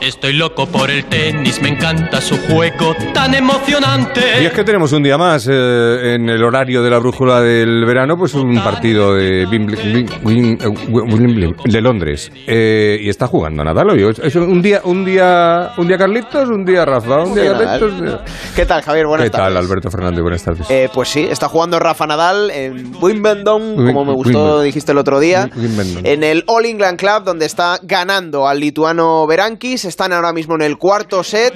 Estoy loco por el tenis, me encanta su juego tan emocionante. Y es que tenemos un día más eh, en el horario de la brújula del verano, pues un partido de, Wimbledon- Wimbledon- de Londres. Eh, y está jugando Nadal hoy. Es un día, un día, un día Carlitos, un día Rafa, un día. Carlitos. ¿Qué tal, Javier? Buenas ¿Qué tal, tardes. Alberto Fernández? Buenas tardes. Eh, pues sí, está jugando Rafa Nadal en Wimbledon, como me gustó, Wimbledon. dijiste el otro día. Wimbledon. En el All England Club, donde está ganando al lituano Berankis. Están ahora mismo en el cuarto set.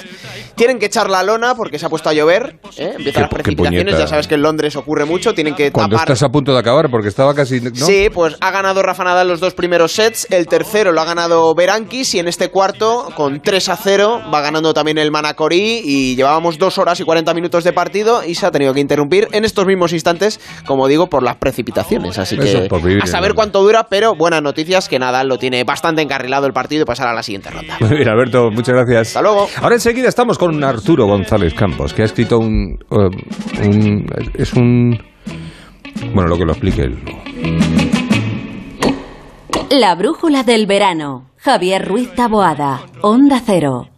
Tienen que echar la lona porque se ha puesto a llover. ¿eh? Empiezan las precipitaciones. Ya sabes que en Londres ocurre mucho. Tienen que Cuando tapar. estás a punto de acabar, porque estaba casi... ¿no? Sí, pues ha ganado Rafa Nadal los dos primeros sets, el tercero lo ha ganado Berankis y en este cuarto, con 3 a 0, va ganando también el Manacorí y llevábamos dos horas y 40 minutos de partido y se ha tenido que interrumpir en estos mismos instantes, como digo, por las precipitaciones. Así que vivir a saber cuánto dura, pero buenas noticias que Nadal lo tiene bastante encarrilado el partido y pasar a la siguiente ronda. Bien, Alberto, muchas gracias. Hasta luego. Ahora enseguida estamos con Arturo González Campos, que ha escrito un... eh, un- es un... Bueno, lo que lo explique él. La brújula del verano. Javier Ruiz Taboada. Onda Cero.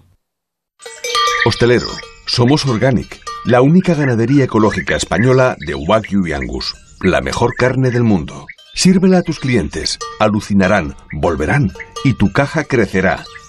Hostelero, somos Organic, la única ganadería ecológica española de Wagyu y Angus, la mejor carne del mundo. Sírvela a tus clientes, alucinarán, volverán y tu caja crecerá.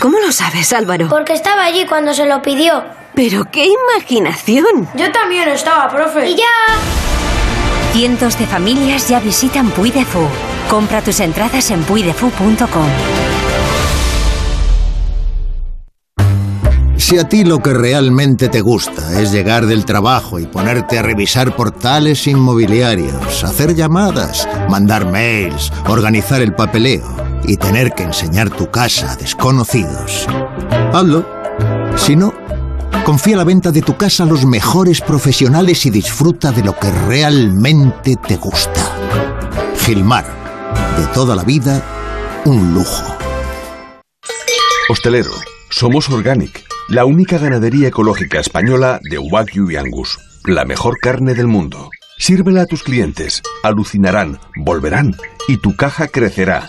¿Cómo lo sabes, Álvaro? Porque estaba allí cuando se lo pidió. Pero qué imaginación. Yo también estaba, profe. Y ya. Cientos de familias ya visitan Puy de Fou. Compra tus entradas en puydefou.com. Si a ti lo que realmente te gusta es llegar del trabajo y ponerte a revisar portales inmobiliarios, hacer llamadas, mandar mails, organizar el papeleo y tener que enseñar tu casa a desconocidos, hazlo. Si no, confía la venta de tu casa a los mejores profesionales y disfruta de lo que realmente te gusta. Gilmar, de toda la vida, un lujo. Hostelero, somos Organic, la única ganadería ecológica española de Wagyu y Angus, la mejor carne del mundo. Sírvela a tus clientes, alucinarán, volverán y tu caja crecerá.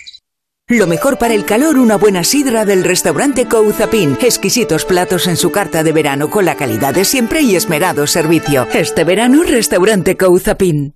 Lo mejor para el calor, una buena sidra del restaurante Couzapin. Exquisitos platos en su carta de verano con la calidad de siempre y esmerado servicio. Este verano, restaurante Couzapin.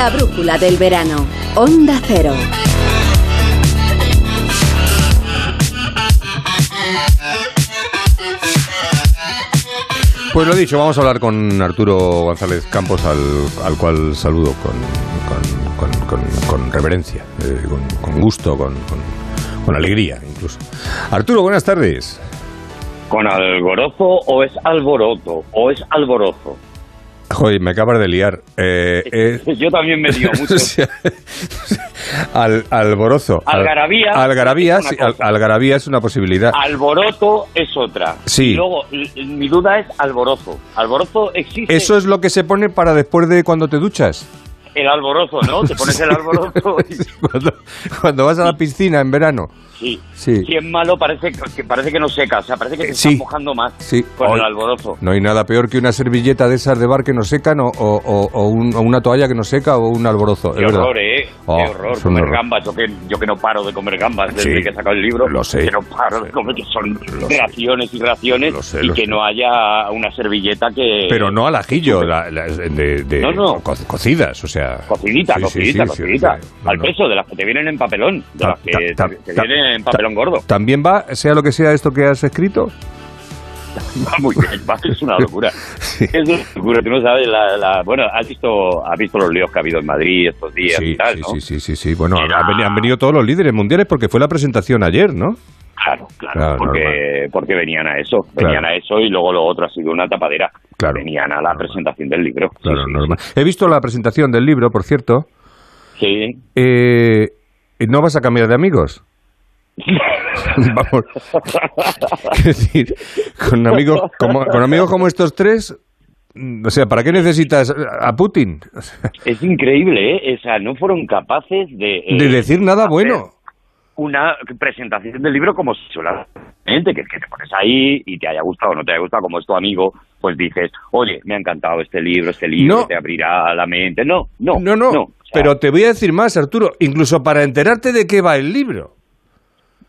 La brújula del verano. Onda Cero. Pues lo dicho, vamos a hablar con Arturo González Campos, al, al cual saludo con, con, con, con- con reverencia, eh, con, con gusto, con, con- con alegría incluso. Arturo, buenas tardes. ¿Con alborozo o es alboroto? ¿O es alborozo? Joder, me acabas de liar. Eh, eh, Yo también me dio mucho. al, alborozo. Al- Algarabía Algarabía, es una sí, al- algarabía es una posibilidad. Alboroto es otra. Sí. Y luego, mi duda es alborozo. ¿Alborozo existe? Eso es lo que se pone para después de cuando te duchas. El alborozo, ¿no? Te pones el alborozo y... Cuando, cuando vas a la piscina en verano. Sí. Sí. Si es malo, parece que, parece que no seca. O sea, parece que te Sí. estás mojando más Sí. con el alborozo. No hay nada peor que una servilleta de esas de bar que no secan o, o- o- o un- o una toalla que no seca o un alborozo. Qué es verdad. horror, ¿eh? Oh, Qué horror. Comer horror. gambas. Yo que, yo que no paro de comer gambas desde que he sacado el libro. lo sé. Que no paro de comer, que son raciones y raciones. sé, y lo que sé. no haya una servilleta que... Pero no al ajillo, la- la- de, de- No, no. co- cocidas, o sea. Cocidita, cocidita, cocidita. Al peso, de las que te vienen en papelón. De las que te, vienen en papelón gordo. ¿También va, sea lo que sea esto que has escrito? Va muy bien, va, es una locura. Es una locura, tú no sabes la, la- Bueno, has visto, has visto los líos que ha habido en Madrid estos días Sí, y tal, sí, ¿no? sí, sí, sí, sí. Bueno, han venido, han venido todos los líderes mundiales porque fue la presentación ayer, ¿no? Claro, claro, Claro, porque, porque venían a eso, venían a eso y luego lo otro ha sido una tapadera. Claro. Venían a la presentación del libro. Claro, normal. He visto la presentación del libro, por cierto. Sí. Eh, ¿No vas a cambiar de amigos? Vamos. Es decir, con amigos como, con amigos como estos tres, mm, o sea, ¿para qué necesitas a Putin? Es increíble, ¿eh? O sea, no fueron capaces de... eh, de decir nada bueno. Una presentación del libro como si suena gente que, que te pones ahí y te haya gustado o no te haya gustado, como es tu amigo, pues dices, oye, me ha encantado este libro, este libro No. te abrirá la mente. No, no, No, no, pero te voy a decir más, Arturo, incluso para enterarte de qué va el libro.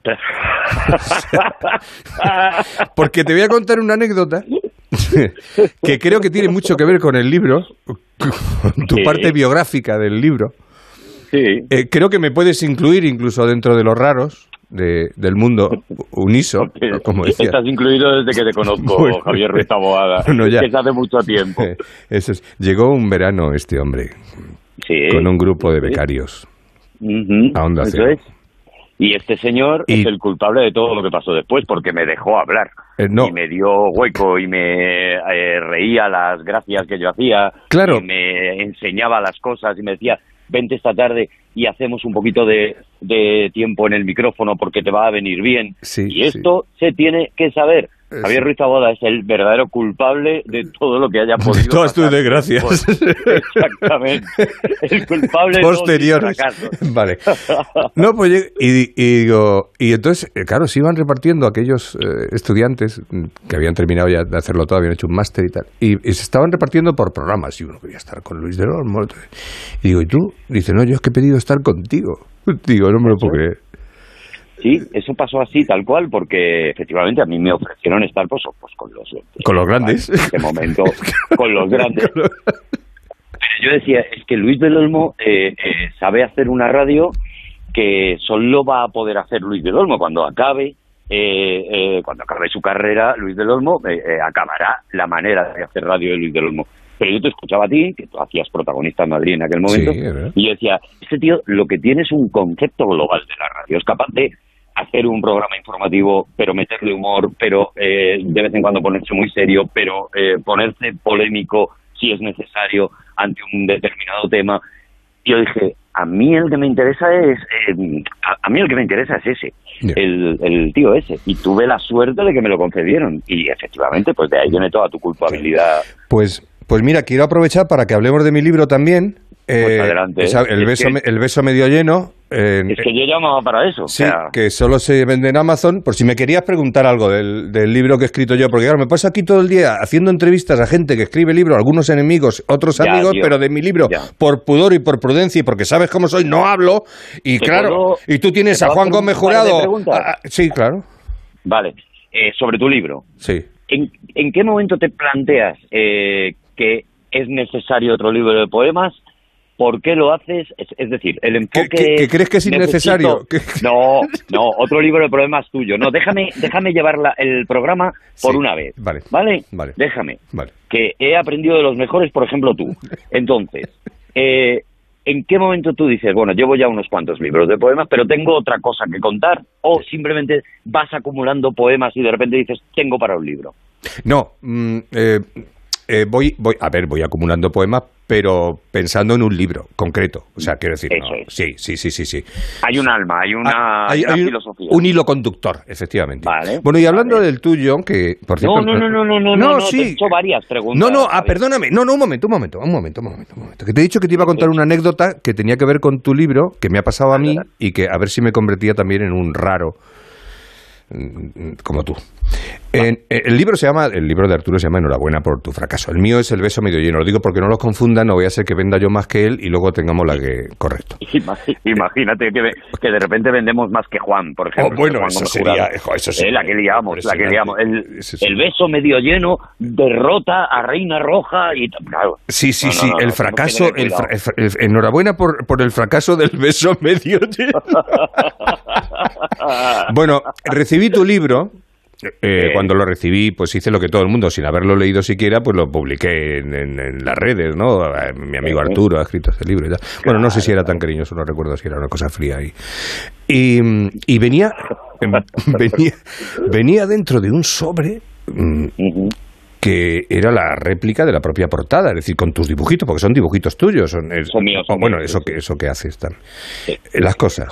Porque te voy a contar una anécdota que creo que tiene mucho que ver con el libro, con tu Sí. parte biográfica del libro. Sí. Eh, creo que me puedes incluir incluso dentro de los raros de- del mundo uniso, como decía. Estás incluido desde que te conozco, Bueno. Javier Ruiz Bueno, ya. es hace mucho tiempo. Eso es. Llegó un verano este hombre Sí. con un grupo de becarios a Onda eso Cero. es. Y este señor es el culpable de todo lo que pasó después, porque me dejó hablar. Eh, no. Y me dio hueco y me eh, reía las gracias que yo hacía. Claro. Y me enseñaba las cosas y me decía, vente esta tarde y hacemos un poquito de, de tiempo en el micrófono porque te va a venir bien. Sí, y esto se tiene que saber. Eh, Javier Ruiz Taboada es el verdadero culpable de todo lo que haya podido Todas tus desgracias. después. Exactamente. El culpable de posteriores. Vale. No, pues y, y digo, y entonces, eh, claro, se iban repartiendo aquellos eh, estudiantes que habían terminado ya de hacerlo todo, habían hecho un máster y tal, y, y se estaban repartiendo por programas, y uno quería estar con Luis del Olmo, y digo, ¿y tú? Dice, no, yo es que he pedido estar contigo. Digo, no me lo puedo creer. Sí, eso pasó así, tal cual, porque efectivamente a mí me ofrecieron estar pues, pues con los Con los grandes. en este momento con los grandes. Pero yo decía, es que Luis del Olmo eh, eh, sabe hacer una radio que solo va a poder hacer Luis del Olmo cuando acabe. eh, eh, cuando acabe su carrera, Luis del Olmo eh, eh, acabará la manera de hacer radio de Luis del Olmo. Pero yo te escuchaba a ti, que tú hacías protagonista en Madrid en aquel momento, Sí, y yo decía, este tío lo que tiene es un concepto global de la radio, es capaz de hacer un programa informativo, pero meterle humor, pero eh, de vez en cuando ponerse muy serio, pero eh, ponerse polémico si es necesario ante un determinado tema. Yo dije, a mí el que me interesa es, eh, a, a mí el que me interesa es ese, el, el tío ese. Y tuve la suerte de que me lo concedieron. Y efectivamente, pues de ahí viene toda tu culpabilidad. Pues, Pues mira, quiero aprovechar para que hablemos de mi libro también. Pues Eh, adelante. el, Es beso, el beso medio lleno. Eh, Es que yo llamaba para eso. Sí, o sea, que solo se vende en Amazon. Por si me querías preguntar algo del, del libro que he escrito yo, porque claro, me paso aquí todo el día haciendo entrevistas a gente que escribe libros, algunos enemigos, otros Ya, amigos, tío. pero de mi libro, por pudor y por prudencia y porque sabes cómo soy, no hablo. Y ¿Te claro, puedo- y tú tienes a Juan Gómez Jurado. ah, sí, claro. Vale. Eh, sobre tu libro. Sí. ¿En, en qué momento te planteas eh, que es necesario otro libro de poemas? ¿Por qué lo haces? Es, es decir, el enfoque... que- que crees que es innecesario? necesito- No, no, otro libro de poemas tuyo. No, déjame, déjame llevar la- el programa por Sí, una vez. Vale. ¿Vale? Vale. Déjame. Vale. Que he aprendido de los mejores, por ejemplo, tú. Entonces, eh, ¿en qué momento tú dices, bueno, llevo ya unos cuantos libros de poemas, pero tengo otra cosa que contar? ¿O simplemente vas acumulando poemas y de repente dices, tengo para un libro? No, mm, eh, eh, voy, voy, a ver, voy acumulando poemas, pero pensando en un libro concreto. O sea, quiero decir, no, sí, sí, sí, sí, sí. Hay un alma, hay una, Ah, Hay- una hay un- filosofía. Un hilo conductor, efectivamente. Vale, bueno, y hablando del tuyo, que por No, cierto. no, no, no, no, no, no, no, te he sí. hecho varias preguntas. No, no, ah, perdóname. No, no, un momento, un momento, un momento, un momento, un momento. Que te he dicho que te iba a contar una anécdota que tenía que ver con tu libro, que me ha pasado a mí y que a ver si me convertía también en un raro como tú. En- eh, el libro se llama, el libro de Arturo se llama Enhorabuena por tu fracaso. El mío es El beso medio lleno. Lo digo porque no los confundan, no voy a ser que venda yo más que él y luego tengamos la que correcto. Imagínate que, de repente vendemos más que Juan, por ejemplo. Oh, bueno, Juan eso sería- eso sería Eh, la que liamos, la que liamos. El, beso medio lleno derrota a Reina Roja y claro. Sí, sí, No, sí, no, no, el fracaso, el fra- el- enhorabuena por, por el fracaso del beso medio lleno. bueno, recibí tu libro. eh, cuando lo recibí, pues hice lo que todo el mundo, sin haberlo leído siquiera, pues lo publiqué en, en- en las redes, ¿no? Mi amigo Arturo ha escrito este libro y tal. Bueno, no sé si era tan cariñoso, no recuerdo si era una cosa fría ahí. Y, y venía, venía, venía dentro de un sobre mm, que era la réplica de la propia portada, es decir, con tus dibujitos, porque son dibujitos tuyos. Son, es- míos, son bueno, míos, eso que eso que haces también. Las cosas,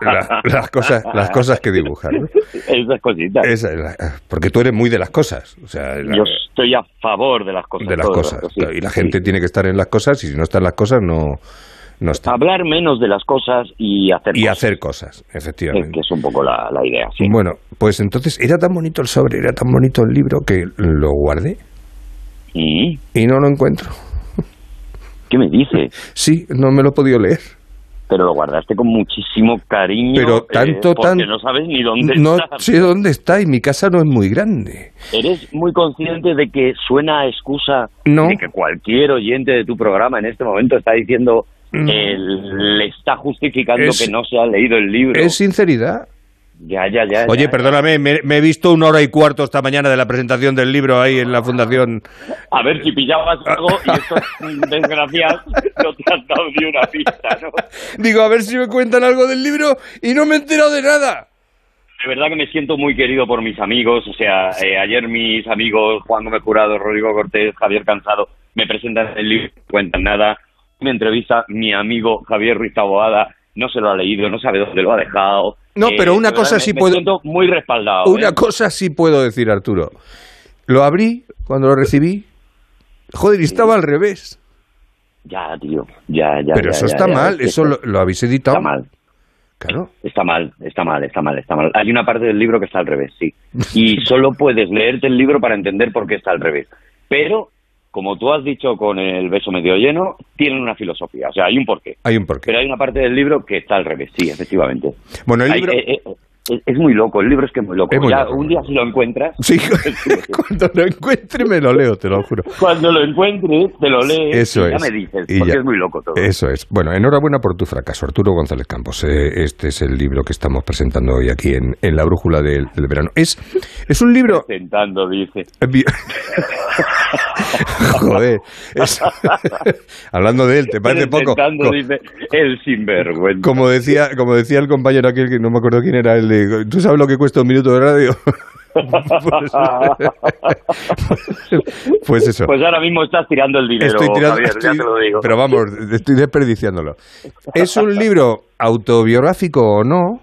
la- las cosas, las cosas que dibujas. ¿no? Esas cositas. Esa la- porque tú eres muy de las cosas, o sea, la- Yo estoy a favor de las cosas. de las cosas. rato, sí. y la gente tiene que estar en las cosas y si no está en las cosas no no está. Hablar menos de las cosas y hacer Y cosas. hacer cosas, Es efectivamente. que es un poco la, la idea, sí. Bueno, pues entonces era tan bonito el sobre, era tan bonito el libro que lo guardé ¿Y? y no lo encuentro. ¿Qué me dices? Sí, no me lo he podido leer. Pero lo guardaste con muchísimo cariño. Pero eh, tanto, porque tan- no sabes ni dónde No está. sé dónde está y mi casa no es muy grande. ¿Eres muy consciente de que suena a excusa No. de que cualquier oyente de tu programa en este momento está diciendo No. Eh, le está justificando Es- que no se ha leído el libro? Es sinceridad. Ya, ya, ya. Oye, ya. perdóname, me, me he visto una hora y cuarto esta mañana de la presentación del libro ahí en la fundación. A ver si pillabas algo y estos desgraciados no te han dado ni una pista, ¿no? Digo, a ver si me cuentan algo del libro y no me he enterado de nada. De verdad que me siento muy querido por mis amigos. O sea, eh, ayer mis amigos Juan Gómez Jurado, Rodrigo Cortés, Javier Cansado me presentan el libro, no cuentan nada. Me entrevista mi amigo Javier Ruiz Taboada, no se lo ha leído, no sabe dónde lo ha dejado. No, Eh, pero una de cosa sí me, puedo- Me siento muy respaldado. Una ¿eh? cosa sí puedo decir, Arturo. Lo abrí cuando lo recibí. Joder, y estaba al revés. Ya, tío, ya, ya. Pero ya, eso ya, está ya, mal, eso lo, lo habéis editado. Está mal. Claro. Está mal, está mal, está mal, está mal. Hay una parte del libro que está al revés, sí. Y solo puedes leerte el libro para entender por qué está al revés. Pero, como tú has dicho con el beso medio lleno, tienen una filosofía. O sea, hay un porqué. Hay un porqué. Pero hay una parte del libro que está al revés, sí, efectivamente. Bueno, el Hay- libro- eh, eh, es, es muy loco, el libro es que es muy loco. Es muy Ya loco. un día si lo encuentras, Sí, cuando lo encuentre me lo leo, te lo juro. cuando lo encuentres, te lo lees Eso y ya es. me dices, Y porque ya. es muy loco todo. Eso es. Bueno, enhorabuena por tu fracaso, Arturo González Campos. Eh, este es el libro que estamos presentando hoy aquí en, en la brújula del, del verano. Es, es un libro. Sentando, dice. Bi- Joder. es- Hablando de él, ¿te parece poco? Sentando, Co- dice, el sinvergüenza. Como decía, como decía el compañero aquel que no me acuerdo quién era, el de, ¿tú sabes lo que cuesta un minuto de radio? pues, pues eso. Pues ahora mismo estás tirando el dinero, Estoy tirando- Javier, ya estoy- te lo digo. Pero vamos, estoy desperdiciándolo. ¿Es un libro autobiográfico o no?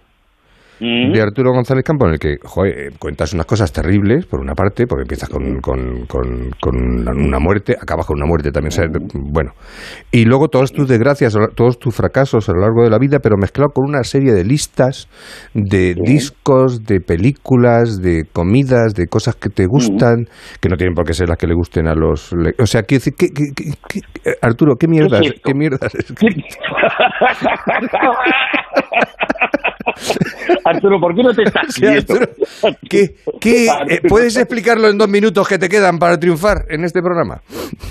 De Arturo González Campo en el que joder, eh, cuentas unas cosas terribles, por una parte, porque empiezas con, con, con, con una muerte, acabas con una muerte también, sea, bueno. Y luego todas tus desgracias, todos tus fracasos a lo largo de la vida, pero mezclado con una serie de listas de discos, de películas, de comidas, de cosas que te gustan, que no tienen por qué ser las que le gusten a los... O sea, quiero decir, ¿qué, qué- qué- qué- Arturo, ¿qué mierdas? ¿Qué mierdas? Arturo, ¿por qué no te estás Sí, Arturo, ¿qué, qué, eh, ¿Puedes explicarlo en dos minutos que te quedan para triunfar en este programa?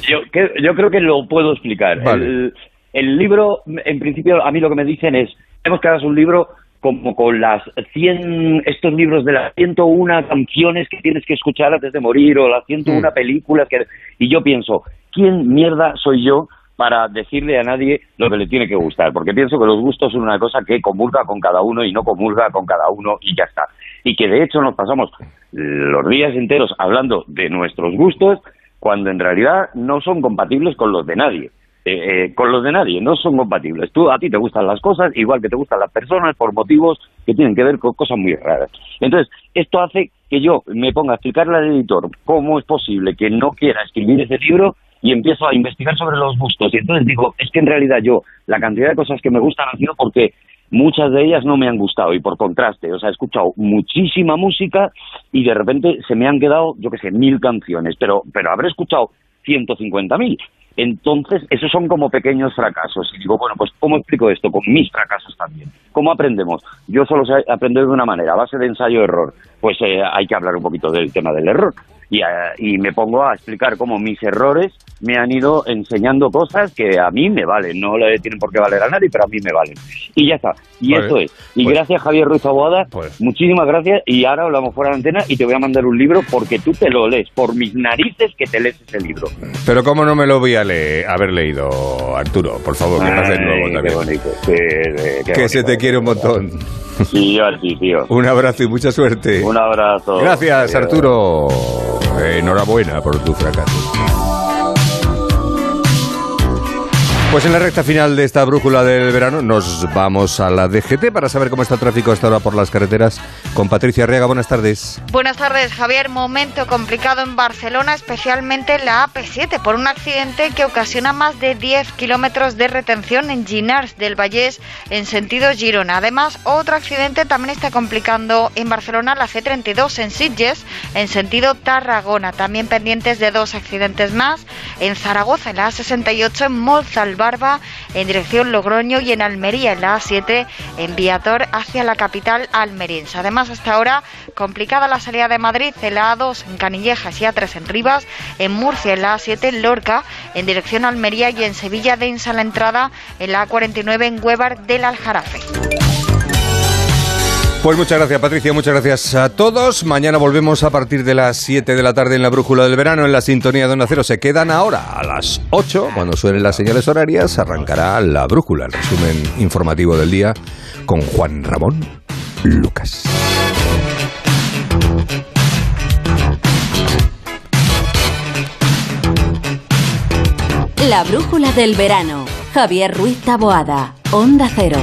Yo, que- yo creo que lo puedo explicar. Vale. El, el libro, en principio, a mí lo que me dicen es, tenemos que hacer un libro como con las 100, estos libros de las 101 canciones que tienes que escuchar antes de morir o las 101 Mm. películas que... Y yo pienso, ¿quién mierda soy yo para decirle a nadie lo que le tiene que gustar? Porque pienso que los gustos son una cosa que comulga con cada uno y no comulga con cada uno y ya está. Y que de hecho nos pasamos los días enteros hablando de nuestros gustos cuando en realidad no son compatibles con los de nadie. Eh, eh, con los de nadie, no son compatibles. Tú, a ti te gustan las cosas, igual que te gustan las personas, por motivos que tienen que ver con cosas muy raras. Entonces, esto hace que yo me ponga a explicarle al editor cómo es posible que no quiera escribir ese libro y empiezo a investigar sobre los gustos. Y entonces digo, es que en realidad yo, la cantidad de cosas que me gustan han sido porque muchas de ellas no me han gustado y por contraste, o sea, he escuchado muchísima música y de repente se me han quedado, yo qué sé, mil canciones, pero, pero habré escuchado 150.000. Entonces, esos son como pequeños fracasos. Y digo, bueno, pues ¿cómo explico esto? Con mis fracasos también. ¿Cómo aprendemos? Yo solo sé aprender de una manera, a base de ensayo-error. Pues eh, hay que hablar un poquito del tema del error. Y, eh, y me pongo a explicar cómo mis errores me han ido enseñando cosas que a mí me valen. No le tienen por qué valer a nadie, pero a mí me valen. Y ya está. Y Vale. eso es. Y Pues- gracias, Javier Ruiz Aguada. Muchísimas gracias. Y ahora hablamos fuera de antena y te voy a mandar un libro porque tú te lo lees. Por mis narices que te lees ese libro. Pero ¿cómo no me lo voy a leer, haber leído, Arturo? Por favor, que Ay, nuevo qué también. bonito. Qué que se bonito. te quiere un montón. Sí, yo a ti, tío. Un abrazo y mucha suerte. Un abrazo. Gracias. Arturo. Enhorabuena por tu fracaso. Pues en la recta final de esta brújula del verano nos vamos a la DGT para saber cómo está el tráfico hasta ahora por las carreteras con Patricia Arriaga. Buenas tardes. Buenas tardes, Javier. Momento complicado en Barcelona, especialmente en la AP7, por un accidente que ocasiona más de 10 kilómetros de retención en Ginars del Vallés en sentido Girona. Además, otro accidente también está complicando en Barcelona la C32 en Sitges en sentido Tarragona. También pendientes de dos accidentes más en Zaragoza, en la A68 en Mozalbarba en dirección Logroño y en Almería, en la A7 en Viator hacia la capital almeriense. Además, hasta ahora complicada la salida de Madrid en la A2 en Canillejas y A3 en Rivas, en Murcia en la A7 en Lorca en dirección Almería y en Sevilla densa la entrada en la A49 en Huevar del Aljarafe. Pues muchas gracias, Patricia. Muchas gracias a todos. Mañana volvemos a partir de las 7 de la tarde en la brújula del verano en la sintonía de Onda Cero. Se quedan ahora a las 8, cuando suenen las señales horarias, arrancará la brújula, el resumen informativo del día con Juan Ramón Lucas. La brújula del verano. Javier Ruiz Taboada. Onda Cero.